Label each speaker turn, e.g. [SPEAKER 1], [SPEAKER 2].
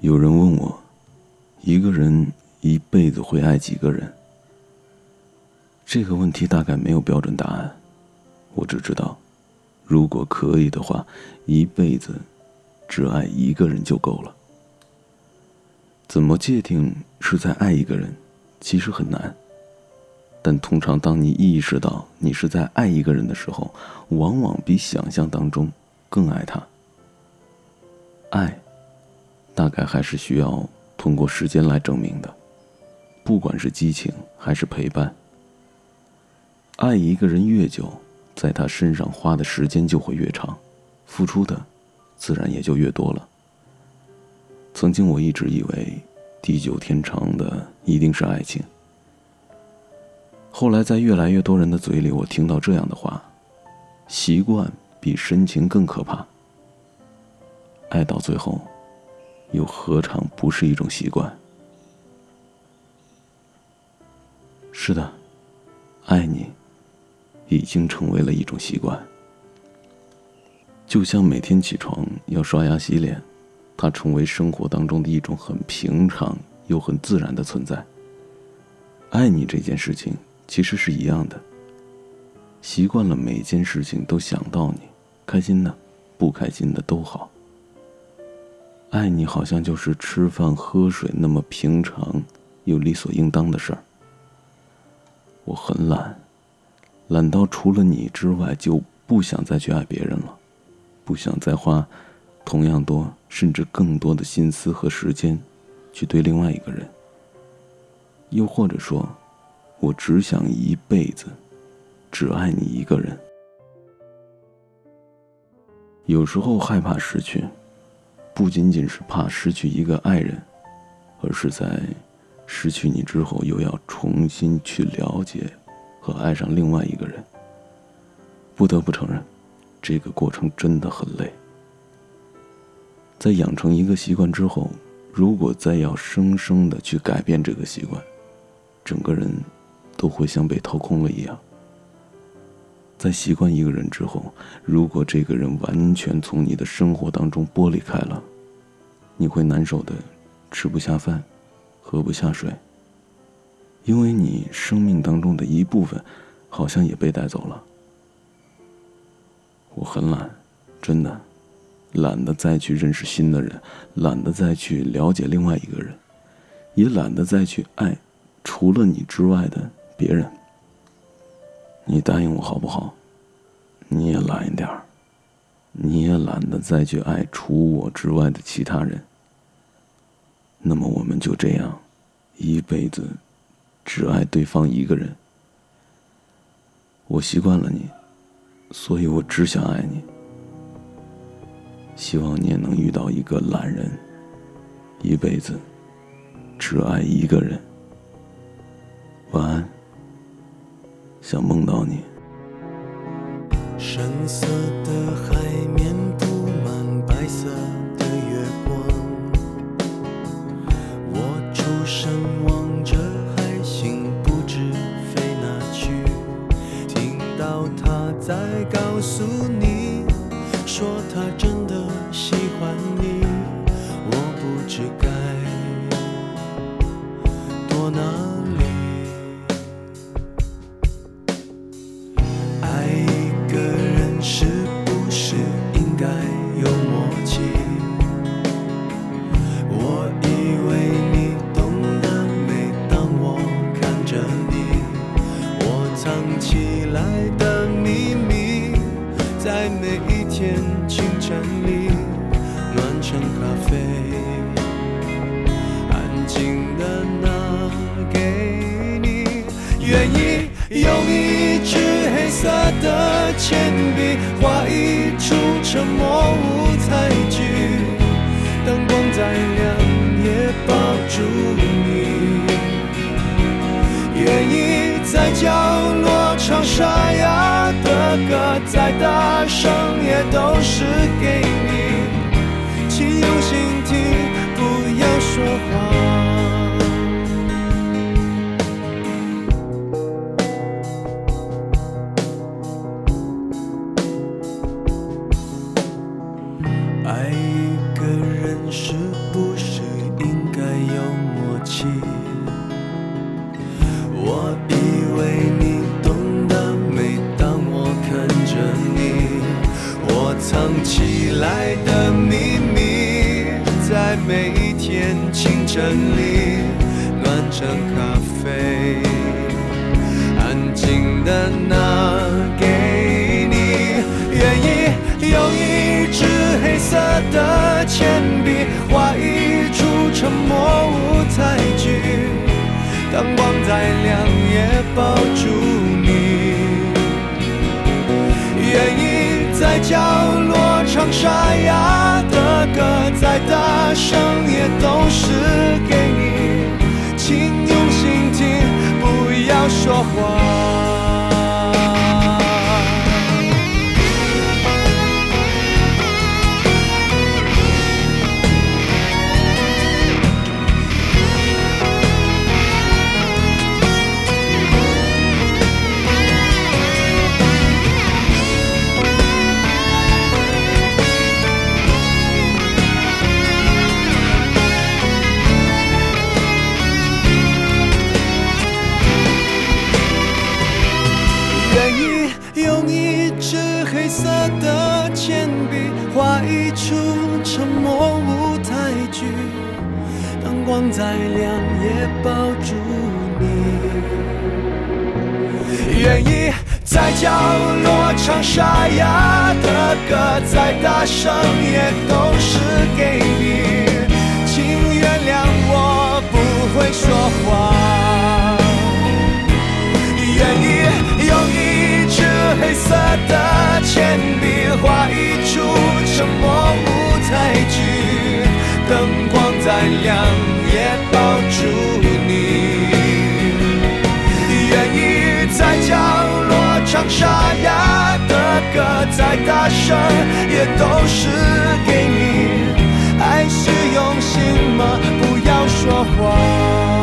[SPEAKER 1] 有人问我，一个人一辈子会爱几个人？这个问题大概没有标准答案。我只知道，如果可以的话，一辈子只爱一个人就够了。怎么界定是在爱一个人，其实很难。但通常，当你意识到你是在爱一个人的时候，往往比想象当中更爱他。爱。大概还是需要通过时间来证明的，不管是激情还是陪伴。爱一个人越久，在他身上花的时间就会越长，付出的自然也就越多了。曾经我一直以为地久天长的一定是爱情，后来在越来越多人的嘴里，我听到这样的话：习惯比深情更可怕。爱到最后。又何尝不是一种习惯？是的，爱你已经成为了一种习惯。就像每天起床要刷牙洗脸，它成为生活当中的一种很平常又很自然的存在。爱你这件事情其实是一样的，习惯了每件事情都想到你，开心的、不开心的都好。爱你好像就是吃饭喝水那么平常又理所应当的事儿。我很懒，懒到除了你之外就不想再去爱别人了，不想再花同样多甚至更多的心思和时间去对另外一个人。又或者说，我只想一辈子只爱你一个人。有时候害怕失去。不仅仅是怕失去一个爱人，而是在失去你之后，又要重新去了解和爱上另外一个人。不得不承认，这个过程真的很累。在养成一个习惯之后，如果再要生生的去改变这个习惯，整个人都会像被掏空了一样。在习惯一个人之后，如果这个人完全从你的生活当中剥离开了，你会难受的，吃不下饭，喝不下水。因为你生命当中的一部分，好像也被带走了。我很懒，真的，懒得再去认识新的人，懒得再去了解另外一个人，也懒得再去爱除了你之外的别人。你答应我好不好？你也懒一点儿，你也懒得再去爱除我之外的其他人。那么我们就这样，一辈子只爱对方一个人。我习惯了你，所以我只想爱你。希望你也能遇到一个懒人，一辈子只爱一个人。晚安。想梦到你。
[SPEAKER 2] 深色的海面布满白色说他真的喜欢你我不知该躲哪里爱一个人是不是应该有默契？我以为你懂得每当我看着你我藏起来的秘密在每一清晨里暖成咖啡，安静的拿给你。愿意用一支黑色的铅笔再大声也都是给你。整理暖成咖啡，安静的拿给你。愿意用一支黑色的铅笔，画一出沉默舞台剧。灯光再亮，也抱住你。愿意在角落唱沙哑歌，再大声也都是给你，请用心听，不要说谎。黑色的铅笔，画一出沉默舞台剧。灯光再亮，也抱住你。愿意在角落唱沙哑的歌，再大声也都是给你。请原谅我不会说话。沙哑的歌，再大声也都是给你。爱是用心吗？不要说谎。